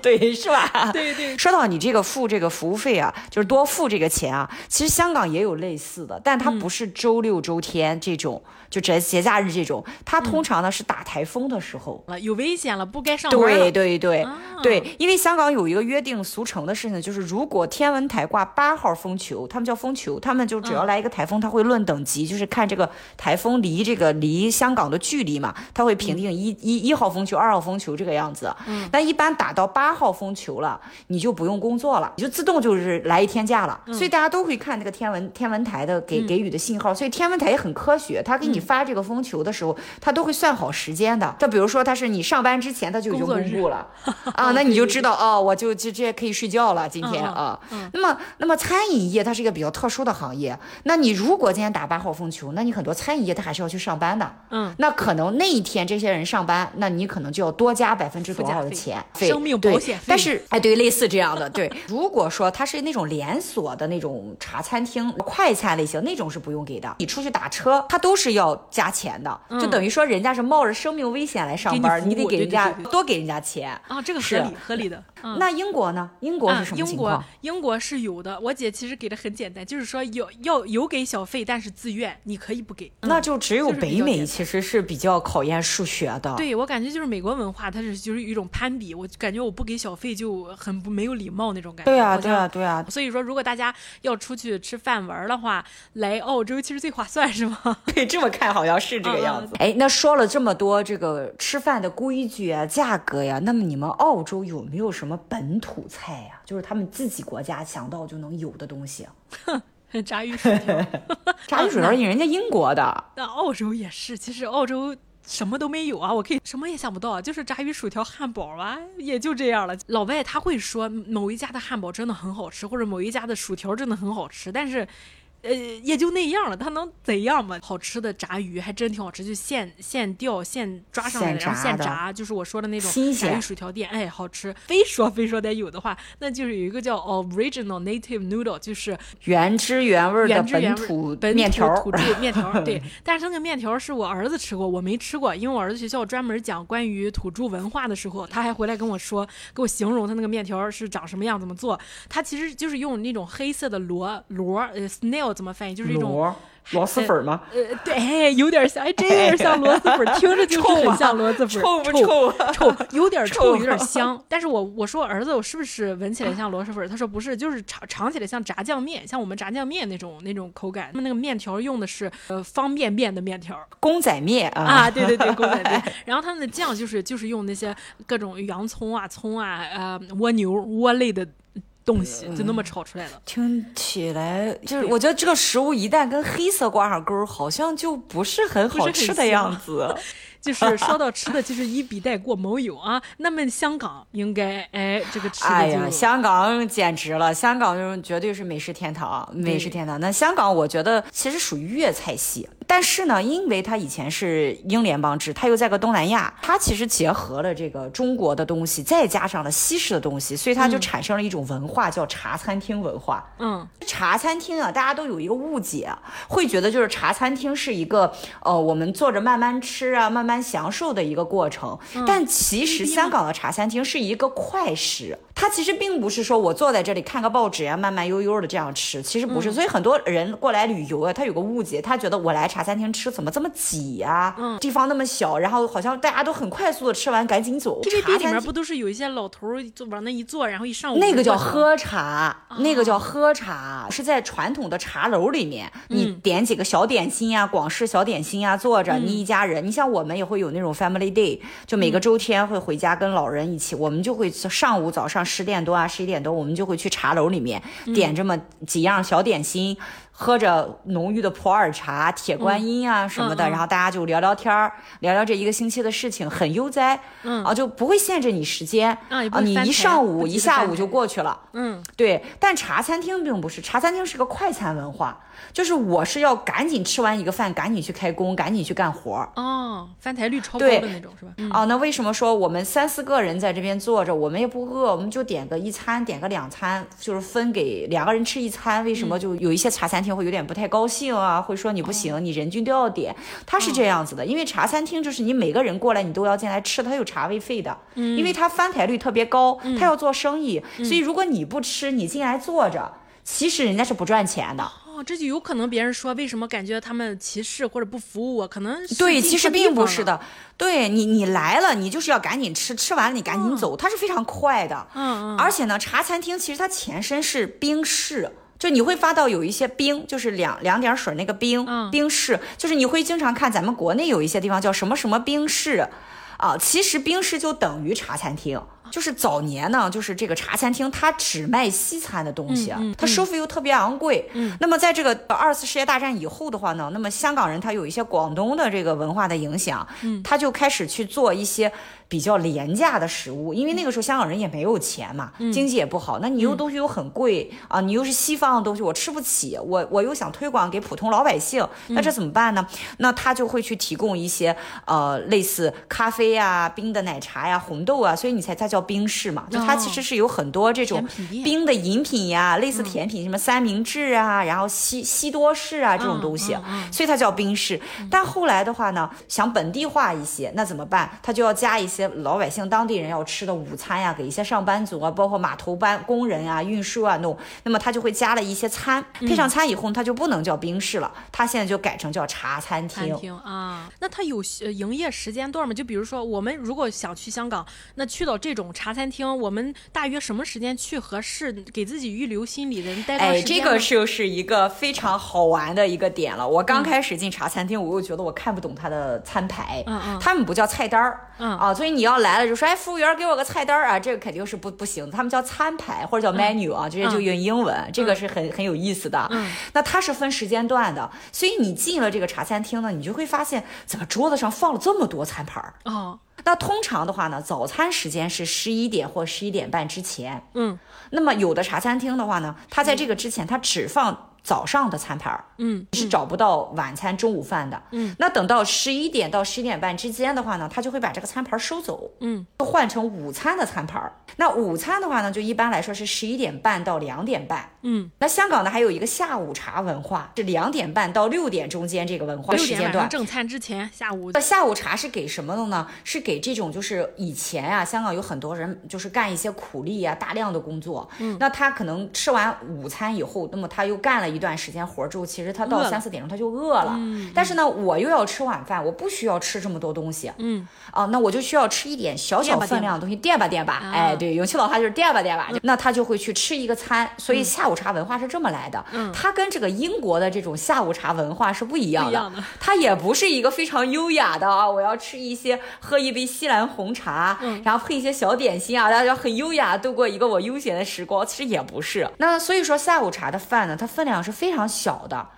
对，是吧？对对。说到你这个付这个服务费啊，就是多付这个钱啊，其实香港也有。类似的，但它不是周六周天这种，就节节假日这种，它通常呢是打台风的时候，有危险了，不该上班。对对对对，因为香港有一个约定俗成的事情，就是如果天文台挂八号风球，他们叫风球，他们就只要来一个台风，他会论等级，就是看这个台风离这个离香港的距离嘛，他会评定一一一号风球、二号风球这个样子。嗯，那一般打到八号风球了，你就不用工作了，你就自动就是来一天假了。所以大家都会看那个天文。天文台的给给予的信号，所以天文台也很科学。他给你发这个风球的时候，他都会算好时间的。就比如说，他是你上班之前他就已经公布了 啊，啊，那你就知道。道哦，我就就这可以睡觉了，今天啊。嗯那么，那么餐饮业它是一个比较特殊的行业。那你如果今天打八号风球，那你很多餐饮业它还是要去上班的。嗯，那可能那一天这些人上班，那你可能就要多加百分之多少的钱，生命对保险费但是，哎，对，类似这样的，对。如果说它是那种连锁的那种茶餐厅、快餐类型，那种是不用给的。你出去打车，它都是要加钱的，就等于说人家是冒着生命危险来上班，你得给人家多给人家钱。啊，这个合理合理的。嗯那英国呢？英国是什么情况？国英国是有的，我姐其实给的很简单，就是说有要有给小费，但是自愿，你可以不给。嗯那就只有北美其实是比较考验数学的。对我感觉就是美国文化，它是就是有一种攀比，我感觉我不给小费就很不没有礼貌那种感觉。对啊，对啊，对啊，所以说，如果大家要出去吃饭玩的话，来澳洲其实最划算，是吗？对，这么看好像是这个样子。哎，那说了这么多这个吃饭的规矩啊、价格呀，那么你们澳洲有没有什么本土菜呀？就是他们自己国家想到就能有的东西啊？炸鱼薯条。炸鱼薯条人家英国的，那澳洲也是，其实澳洲。什么都没有啊！我可以什么也想不到，就是炸鱼薯条、汉堡啊，也就这样了。老外他会说某一家的汉堡真的很好吃，或者某一家的薯条真的很好吃，但是，呃，也就那样了，他能怎样嘛？好吃的炸鱼还真挺好吃，就现现钓、现抓上来的，然后现炸，就是我说的那种新鱼薯条店，哎，好吃。非说非说得有的话，那就是有一个叫 Original Native Noodle，就是原汁原味的原汁原味本土本面条土土著 面条儿，对。但是那个面条儿是我儿子吃过，我没吃过，因为我儿子学校专门讲关于土著文化的时候，他还回来跟我说，给我形容他那个面条儿是长什么样，怎么做。他其实就是用那种黑色的螺螺，呃，snail 怎么翻译？就是一种。螺螺蛳粉吗？呃，对，哎有点像，哎，真有点像螺蛳粉，听着就很像螺蛳粉，臭不臭臭，有点臭，有点香。但是我我说儿子，我是不是闻起来像螺蛳粉？他说不是，就是尝尝起来像炸酱面，像我们炸酱面那种那种口感。他们那个面条用的是呃方便面的面条公仔面啊啊，对对对，公仔面。然后他们的酱就是就是用那些各种洋葱啊、葱啊、呃蜗牛、蜗类的东西，就那么炒出来了。听起来就是，我觉得这个食物一旦跟黑色挂上钩，好像就不是很好吃的样子。就是说到吃的，就是一笔带过，某有啊。那么香港应该哎，这个吃哎呀，的就香港简直了，香港就是绝对是美食天堂，美食天堂。那香港我觉得其实属于粤菜系，但是呢，因为它以前是英联邦制，它又在个东南亚，它其实结合了这个中国的东西，再加上了西式的东西，所以它就产生了一种文化，叫茶餐厅文化。嗯，茶餐厅啊，大家都有一个误解，会觉得就是茶餐厅是一个呃，我们坐着慢慢吃啊，慢慢享受的一个过程。但其实香港的茶餐厅是一个快食，它其实并不是说我坐在这里看个报纸呀、慢慢悠悠的这样吃，其实不是。所以很多人过来旅游啊，他有个误解，他觉得我来茶餐厅吃怎么这么挤呀、地方那么小，然后好像大家都很快速的吃完赶紧走。TVB 里面不都是有一些老头儿就往那一坐，然后一上午那个叫喝茶，那个叫喝茶，是在传统的茶楼里面，你点几个小点心呀、广式小点心呀，坐着，你一家人，你像我们也会有那种 family day，就每个周天会回家跟老人一起，我们就会上午早上十点多啊、十一点多，我们就会去茶楼里面点这么几样小点心。喝着浓郁的普洱茶、铁观音啊什么的，然后大家就聊聊天儿，聊聊这一个星期的事情，很悠哉，嗯。啊，就不会限制你时间啊你一上午一下午就过去了，嗯，对，但茶餐厅并不是，茶餐厅是个快餐文化，就是我是要赶紧吃完一个饭，赶紧去开工，赶紧去干活儿。哦，翻台率超高对。的那种是吧？嗯。啊，那为什么说我们三四个人在这边坐着，我们也不饿，我们就点个一餐，点个两餐，就是分给两个人吃一餐？为什么就有一些茶餐厅会有点不太高兴啊？会说你不行，你人均都要点。他是这样子的，因为茶餐厅就是你每个人过来你都要进来吃，他有茶位费的，因为他翻台率特别高，他要做生意，所以如果你不吃，你进来坐着。其实人家是不赚钱的，哦，这就有可能别人说为什么感觉他们歧视或者不服务我，可能对，其实。并不是的。对你，你来了，你就是要赶紧吃，吃完了你赶紧走，它是非常快的。嗯嗯，而且呢，茶餐厅其实它前身是冰室。就你会发到有一些冰，就是两两点水那个冰、嗯冰室，就是你会经常看咱们国内有一些地方叫什么什么冰室，啊，其实冰室就等于茶餐厅。就是早年呢，就是这个茶餐厅它只卖西餐的东西，它收费又特别昂贵。嗯，那么在这个二次世界大战以后的话呢，那么香港人他有一些广东的这个文化的影响，嗯，他就开始去做一些。比较廉价的食物，因为那个时候香港人也没有钱嘛，经济也不好，那你又东西又很贵啊，你又是西方的东西，我吃不起，我我又想推广给普通老百姓，那这怎么办呢？那他就会去提供一些呃类似咖啡呀、冰的奶茶呀、红豆啊，所以你才它叫冰室嘛，就它其实是有很多这种冰的饮品呀，类似甜品，什么三明治啊，然后西西多士啊这种东西，所以它叫冰室。但后来的话呢，想本地化一些，那怎么办？他就要加一些。老百姓、当地人要吃的午餐呀，给一些上班族啊，包括码头班工人啊、运输啊弄，那么他就会加了一些餐，配上餐以后，他就不能叫冰室了，他现在就改成叫茶餐厅。餐厅啊，那他有营业时间段吗？就比如说，我们如果想去香港，那去到这种茶餐厅，我们大约什么时间去合适？给自己预留心理的待哎，这个就是一个非常好玩的一个点了。我刚开始进茶餐厅，我又觉得我看不懂他的餐牌，嗯嗯，他们不叫菜单儿，嗯啊，所以。你要来了就说，哎，服务员给我个菜单啊，这个肯定是不不行。他们叫餐牌或者叫 menu 啊，这些就用英文，这个是很很有意思的。嗯，那它是分时间段的，所以你进了这个茶餐厅呢，你就会发现怎么桌子上放了这么多餐盘儿哦。那通常的话呢，早餐时间是十一点或十一点半之前。嗯，那么有的茶餐厅的话呢，它在这个之前它只放。早上的餐盘儿，嗯，是找不到晚餐、中午饭的，嗯，那等到十一点到十一点半之间的话呢，他就会把这个餐盘收走，嗯，换成午餐的餐盘儿。那午餐的话呢，就一般来说是十一点半到两点半，嗯，那香港呢还有一个下午茶文化，是两点半到六点中间这个文化时间段，正餐之前下午。那下午茶是给什么的呢？是给这种就是以前啊，香港有很多人就是干一些苦力啊，大量的工作，嗯，那他可能吃完午餐以后，那么他又干了一段时间活之后，其实他到三四点钟他就饿了，嗯，但是呢，我又要吃晚饭，我不需要吃这么多东西，嗯，啊，那我就需要吃一点小小分量的东西垫吧垫吧，哎，对，永琪老话就是垫吧垫吧，那他就会去吃一个餐，所以下午茶文化是这么来的，嗯，他跟这个英国的这种下午茶文化是不一样的，它也不是一个非常优雅的啊，我要吃一些喝一杯西兰红茶，嗯，然后配一些小点心啊，大家很优雅度过一个我悠闲的时光，其实也不是，那所以说下午茶的饭呢，它分量是非常。小的。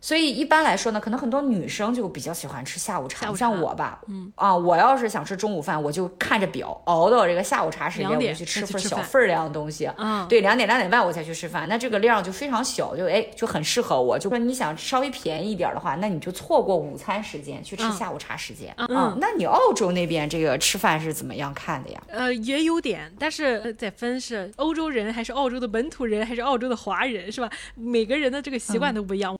所以一般来说呢，可能很多女生就比较喜欢吃下午茶。像我吧，嗯啊，我要是想吃中午饭，我就看着表，熬到这个下午茶时间，我就去吃份小份量的东西。嗯，对，两点两点半我才去吃饭，那这个量就非常小，就哎就很适合我。就说你想稍微便宜一点的话，那你就错过午餐时间去吃下午茶时间。嗯，那你澳洲那边这个吃饭是怎么样看的呀？呃，也有点，但是在分是欧洲人还是澳洲的本土人还是澳洲的华人是吧？每个人的这个习惯都不一样。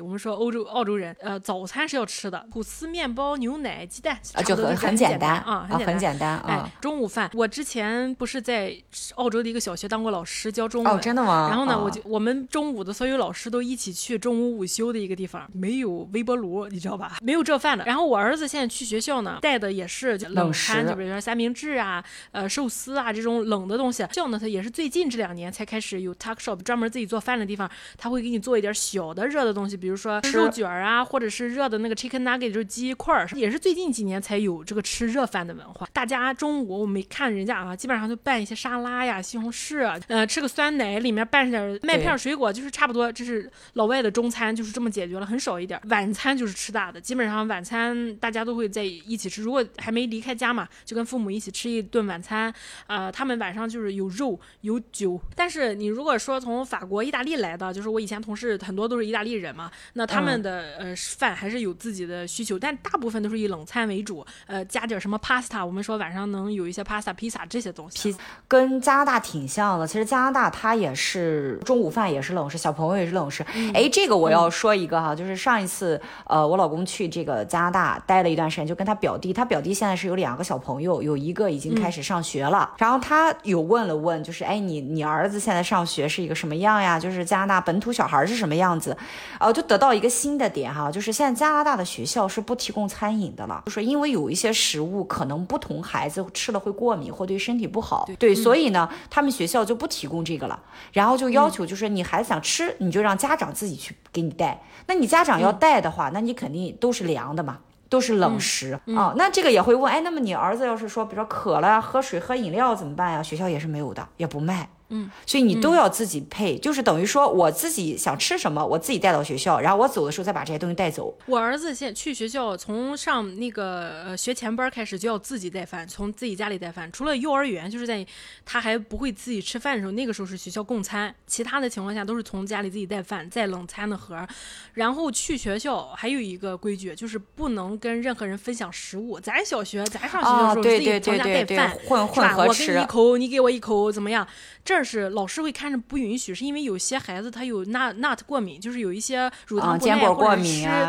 我们说欧洲澳洲人，呃，早餐是要吃的，吐司、面包、牛奶、鸡蛋，就很很简单啊，很简单啊。中午饭，我之前不是在澳洲的一个小学当过老师，教中文。哦，真的吗？然后呢，我就我们中午的所有老师都一起去中午午休的一个地方，没有微波炉，你知道吧？没有这饭的。然后我儿子现在去学校呢，带的也是冷餐，就比如说三明治啊、呃寿司啊这种冷的东西。校呢，他也是最近这两年才开始有 tuck shop 专门自己做饭的地方，他会给你做一点小的热的东西，比如说。肉卷啊，或者是热的那个 chicken nugget，就是鸡块儿，也是最近几年才有这个吃热饭的文化。大家中午我没看人家啊，基本上就拌一些沙拉呀、西红柿啊，呃，吃个酸奶，里面拌上点麦片、水果，就是差不多。这是老外的中餐，就是这么解决了，很少一点。晚餐就是吃大的，基本上晚餐大家都会在一起吃。如果还没离开家嘛，就跟父母一起吃一顿晚餐。呃，他们晚上就是有肉有酒。但是你如果说从法国、意大利来的，就是我以前同事很多都是意大利人嘛，那他们的呃饭还是有自己的需求，但大部分都是以冷餐为主，呃加点什么 pasta，我们说晚上能有一些 pasta、披萨这些东西。跟加拿大挺像的，其实加拿大它也是中午饭也是冷食，小朋友也是冷食。哎，这个我要说一个哈，就是上一次呃我老公去这个加拿大待了一段时间，就跟他表弟，他表弟现在是有两个小朋友，有一个已经开始上学了，然后他有问了问，就是哎你你儿子现在上学是一个什么样呀？就是加拿大本土小孩是什么样子？哦，就得到一个新的。点哈，就是现在加拿大的学校是不提供餐饮的了，就是因为有一些食物可能不同孩子吃了会过敏或对身体不好，对，所以呢，他们学校就不提供这个了，然后就要求就是你孩子想吃，你就让家长自己去给你带，那你家长要带的话，那你肯定都是凉的嘛。都是冷食啊。那这个也会问，哎，那么你儿子要是说，比如说渴了呀，喝水、喝饮料怎么办呀？学校也是没有的，也不卖。嗯，所以你都要自己配，就是等于说我自己想吃什么，我自己带到学校，然后我走的时候再把这些东西带走。我儿子现去学校，从上那个呃学前班开始就要自己带饭，从自己家里带饭。除了幼儿园，就是在他还不会自己吃饭的时候，那个时候是学校供餐，其他的情况下都是从家里自己带饭，带冷餐的盒。然后去学校还有一个规矩，就是不能跟任何人分享食物。咱小学，咱上学的时候自己从家带饭，混混合吃，我给你一口，你给我一口，怎么样？这儿是老师会看着不允许，是因为有些孩子他有 nut nut 过敏，就是有一些乳糖不耐或者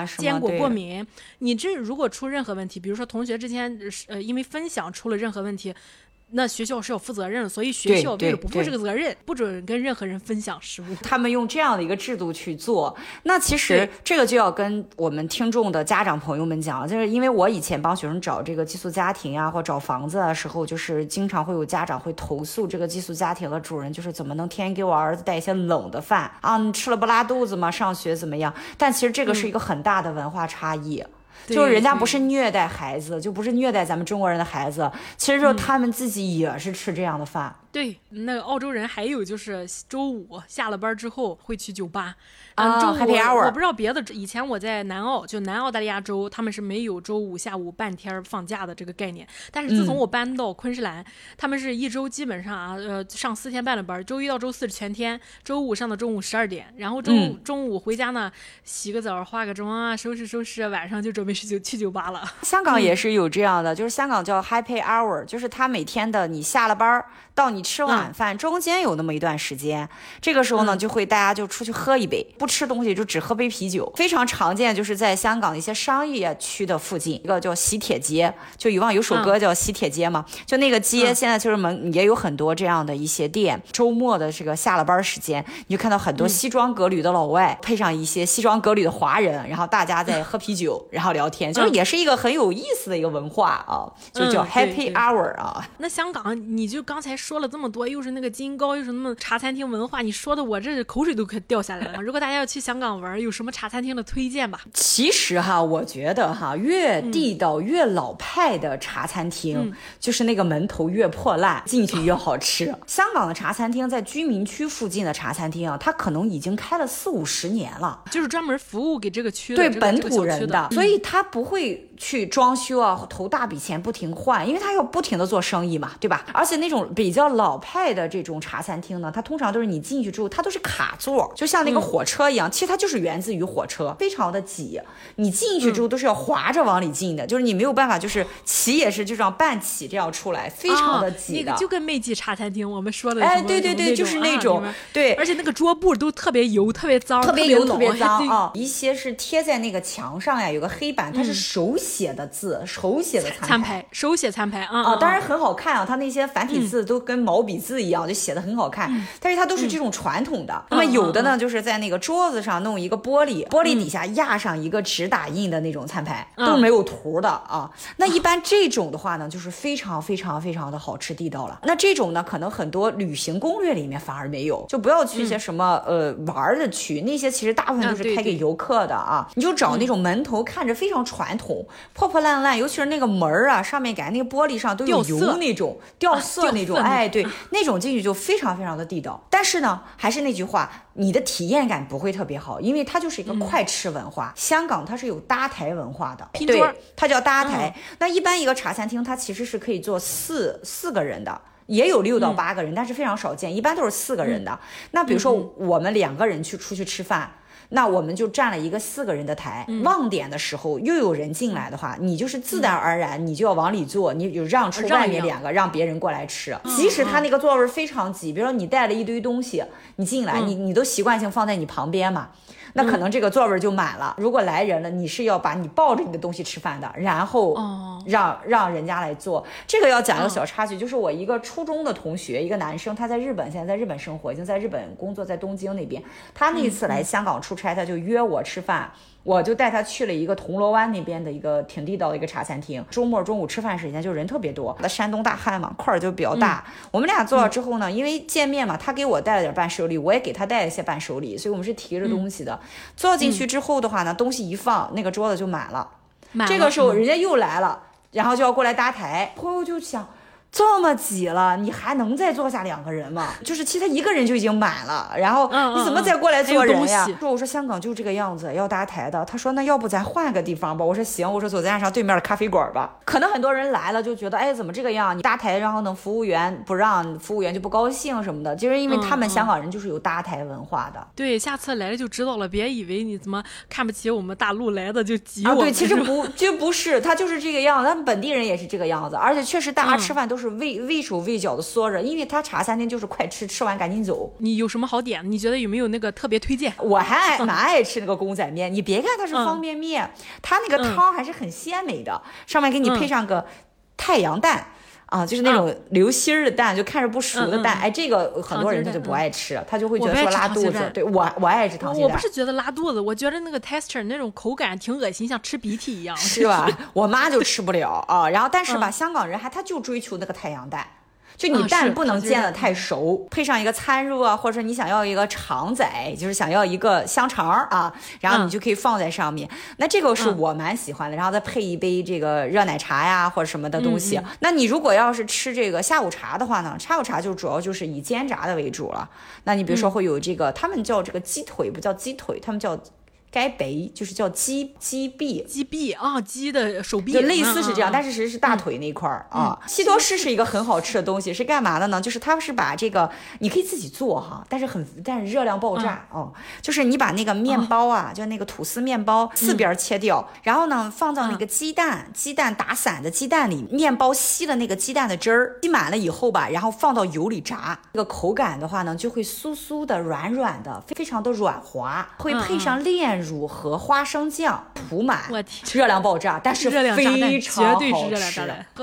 吃坚果过敏。你这如果出任何问题，比如说同学之间呃因为分享出了任何问题。那学校是有负责任，所以学校为了不负这个责任，不准跟任何人分享食物。他们用这样的一个制度去做，那其实这个就要跟我们听众的家长朋友们讲，就是因为我以前帮学生找这个寄宿家庭呀，或找房子的时候，就是经常会有家长会投诉这个寄宿家庭的主人，就是怎么能天天给我儿子带一些冷的饭啊？你吃了不拉肚子吗？上学怎么样？但其实这个是一个很大的文化差异。就是人家不是虐待孩子，就不是虐待咱们中国人的孩子，其实就他们自己也是吃这样的饭。对，那个澳洲人还有就是周五下了班之后会去酒吧。啊，Happy Hour！我不知道别的，以前我在南澳，就南澳大利亚州，他们是没有周五下午半天放假的这个概念。但是自从我搬到昆士兰，他们是一周基本上啊，呃，上四天半的班，周一到周四是全天，周五上到中午十二点，然后中中午回家呢，洗个澡，化个妆啊，收拾收拾，晚上就准备去酒去酒吧了。香港 也是有这样的，就是香港叫 Happy Hour，就是他每天的你下了班到你吃晚饭中间有那么一段时间，这个时候呢，就会大家就出去喝一杯。不吃东西就只喝杯啤酒，非常常见，就是在香港一些商业区的附近，一个叫喜铁街，就以往有首歌叫喜铁街嘛，就那个街现在就是门也有很多这样的一些店。周末的这个下了班时间，你就看到很多西装革履的老外，配上一些西装革履的华人，然后大家在喝啤酒，然后聊天，就是也是一个很有意思的一个文化啊，就叫 Happy Hour 啊。那香港，你就刚才说了这么多，又是那个金糕，又是那么茶餐厅文化，你说的我这口水都快掉下来了。如果大家要去香港玩，有什么茶餐厅的推荐吧？其实哈，我觉得哈，越地道越老派的茶餐厅，就是那个门头越破烂，进去越好吃。香港的茶餐厅在居民区附近的茶餐厅啊，它可能已经开了四五十年了，就是专门服务给这个区对本土人的，所以它不会去装修啊，投大笔钱不停换，因为他要不停的做生意嘛，对吧？而且那种比较老派的这种茶餐厅呢，它通常都是你进去之后，它都是卡座，就像那个火车一样。其实它就是源自于火车，非常的挤。你进去之后都是要滑着往里进的，就是你没有办法，就是起也是就这样半起这样出来，非常的挤的。就跟美记茶餐厅我们说的，哎，对对对，就是那种，对。而且那个桌布都特别油，特别脏，特别油，特别 脏啊。一些是贴在那个墙上呀，有个黑板，它是手写的字，手写的餐牌，手写餐牌啊啊，当然很好看啊，它那些繁体字都跟毛笔字一样，就写的很好看。但是它都是这种传统的。那么有的呢，就是在那个桌子上弄一个玻璃，玻璃底下压上一个纸打印的那种餐牌，都是没有图的啊。那一般这种的话呢，就是非常非常非常的好吃地道了。那这种呢，可能很多旅行攻略里面反而没有，就不要去一些什么呃玩的区，那些其实大部分都是开给游客的啊。你就找那种门头看着非常传统、破破烂烂，尤其是那个门儿啊，上面感觉那个玻璃上都有油那种掉色那种，哎，对，那种进去就非常非常的地道。但是呢，还是那句话。你的体验感不会特别好，因为它就是一个快吃文化。香港它是有搭台文化的，对，它叫搭台。那一般一个茶餐厅，它其实是可以坐四四个人的，也有六到八个人，但是非常少见，一般都是四个人的。那比如说我们两个人去出去吃饭。那我们就占了一个四个人的台，旺点的时候又有人进来的话，你就是自然而然你就要往里坐，你有让出外面两个，让别人过来吃。即使他那个座位非常挤，比如说你带了一堆东西，你进来，你你都习惯性放在你旁边嘛。那可能这个座位就满了。如果来人了，你是要把你抱着你的东西吃饭的，然后让让人家来做。这个要讲一个小插曲，就是我一个初中的同学，一个男生，他在日本，现在在日本生活，已经在日本工作，在东京那边。他那次来香港出差，他就约我吃饭。我就带他去了一个铜锣湾那边的一个挺地道的一个茶餐厅。周末中午吃饭时间就人特别多，那山东大汉嘛，块儿就比较大。我们俩坐了之后呢，因为见面嘛，他给我带了点伴手礼，我也给他带了一些伴手礼，所以我们是提着东西的。坐进去之后的话呢，东西一放，那个桌子就满了。这个时候人家又来了，然后就要过来搭台，朋友就想。这么挤了，你还能再坐下两个人吗？就是其实他一个人就已经满了，然后你怎么再过来坐人呀？说我说香港就这个样子，要搭台的。他说那要不咱换个地方吧？我说行，我说走咱俩上对面的咖啡馆吧。可能很多人来了就觉得，哎，怎么这个样？你搭台，然后呢，服务员不让，服务员就不高兴什么的。就是因为他们香港人就是有搭台文化的。对，下次来了就知道了，别以为你怎么看不起我们大陆来的就挤我。对，其实不就不是，他就是这个样子。他们本地人也是这个样子，而且确实大家吃饭都是畏畏手。畏脚的缩着，因为他茶餐厅就是快吃，吃完赶紧走。你有什么好点？你觉得有没有那个特别推荐？我还爱蛮爱吃那个公仔面。你别看它是方便面，它那个汤还是很鲜美的，上面给你配上个太阳蛋。啊，就是那种流心儿的蛋，就看着不熟的蛋，哎，这个很多人他就不爱吃，他就会觉得说拉肚子。对我，我爱吃溏心蛋。我不是觉得拉肚子，我觉得那个 texture 那种口感挺恶心，像吃鼻涕一样，是吧？我妈就吃不了啊。然后，但是吧，香港人还他就追求那个太阳蛋。就你蛋不能煎的太熟，配上一个餐肉啊，或者说你想要一个肠仔，就是想要一个香肠啊，然后你就可以放在上面。那这个是我蛮喜欢的，然后再配一杯这个热奶茶呀，或者什么的东西。那你如果要是吃这个下午茶的话呢，下午茶就主要就是以煎炸的为主了。那你比如说会有这个，他们叫这个鸡腿，不叫鸡腿，他们叫。该背就是叫鸡鸡臂，鸡臂啊，鸡的手臂，就类似是这样，但是其实是大腿那块儿啊。西多士是一个很好吃的东西，是干嘛的呢？就是它是把这个你可以自己做哈，但是很但是热量爆炸哦。就是你把那个面包啊，就那个吐司面包四边切掉，然后呢放到那个鸡蛋鸡蛋打散的鸡蛋里，面包吸了那个鸡蛋的汁儿，吸满了以后吧，然后放到油里炸，这个口感的话呢就会酥酥的、软软的，非常的软滑，会配上炼。乳和花生酱涂满，我天，热量爆炸，但是非常好吃。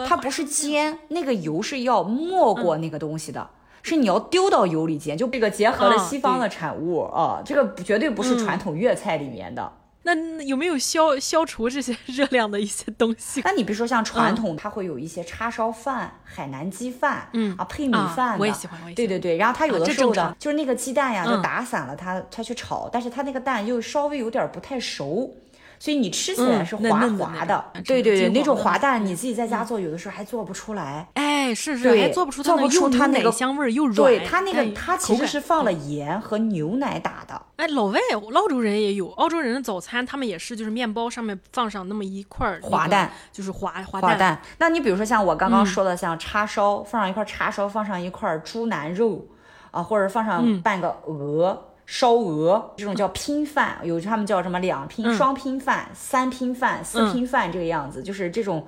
它不是煎，那个油是要没过那个东西的，是你要丢到油里煎。就这个结合了西方的产物啊，这个绝对不是传统粤菜里面的。那有没有消消除这些 热量的一些东西？那你比如说像传统，它会有一些叉烧饭、海南鸡饭，嗯啊配米饭的，我也喜欢，我也喜欢。对对对，然后它有的时候呢，就是那个鸡蛋呀，就打散了，它它去炒，但是它那个蛋又稍微有点不太熟。所以你吃起来是滑滑的，对对对，那种滑蛋你自己在家做，有的时候还做不出来。哎，是是，还做不出做不出它那个香味儿又软。对它那个，它其实是放了盐和牛奶打的。哎，老外澳洲人也有，澳洲人的早餐他们也是，就是面包上面放上那么一块滑蛋，就是滑滑蛋。那你比如说像我刚刚说的，像叉烧，放上一块叉烧，放上一块猪腩肉啊，或者放上半个鹅。烧鹅这种叫拼饭，有他们叫什么两拼、双拼饭、三拼饭、四拼饭这个样子，就是这种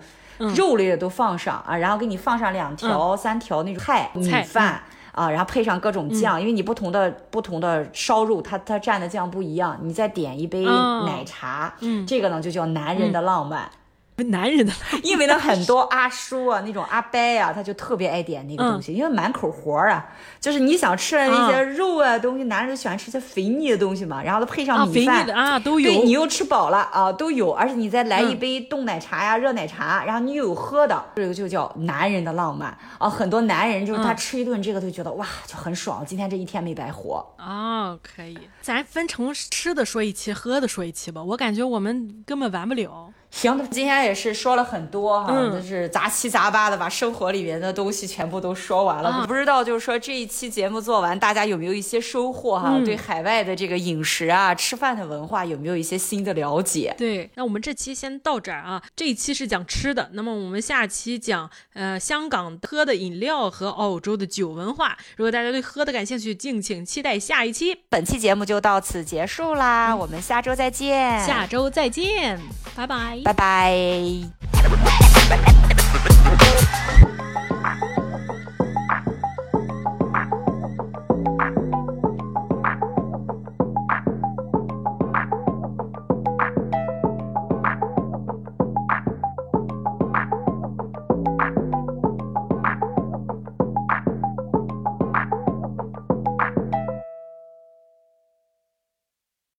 肉类的都放上啊，然后给你放上两条、三条那种菜米饭啊，然后配上各种酱，因为你不同的不同的烧肉，它它蘸的酱不一样，你再点一杯奶茶，这个呢就叫男人的浪漫。男人的，因为呢，很多阿叔啊，那种阿伯呀，他就特别爱点那个东西，因为满口活儿啊，就是你想吃的那些肉啊东西，男人就喜欢吃些肥腻的东西嘛，然后他配上米饭啊，都有，对你又吃饱了啊，都有，而且你再来一杯冻奶茶呀、热奶茶，然后你又有喝的，这个就叫男人的浪漫啊。很多男人就是他吃一顿这个，都觉得哇，就很爽，今天这一天没白活啊。可以，咱分成吃的说一期，喝的说一期吧，我感觉我们根本完不了。行，今天也是说了很多哈，就是杂七杂八的把生活里面的东西全部都说完了。不知道就是说这一期节目做完，大家有没有一些收获哈？对海外的这个饮食啊、吃饭的文化有没有一些新的了解？对，那我们这期先到这儿啊。这一期是讲吃的，那么我们下期讲呃香港喝的饮料和澳洲的酒文化。如果大家对喝的感兴趣，敬请期待下一期。本期节目就到此结束啦，我们下周再见。下周再见，拜拜。拜拜。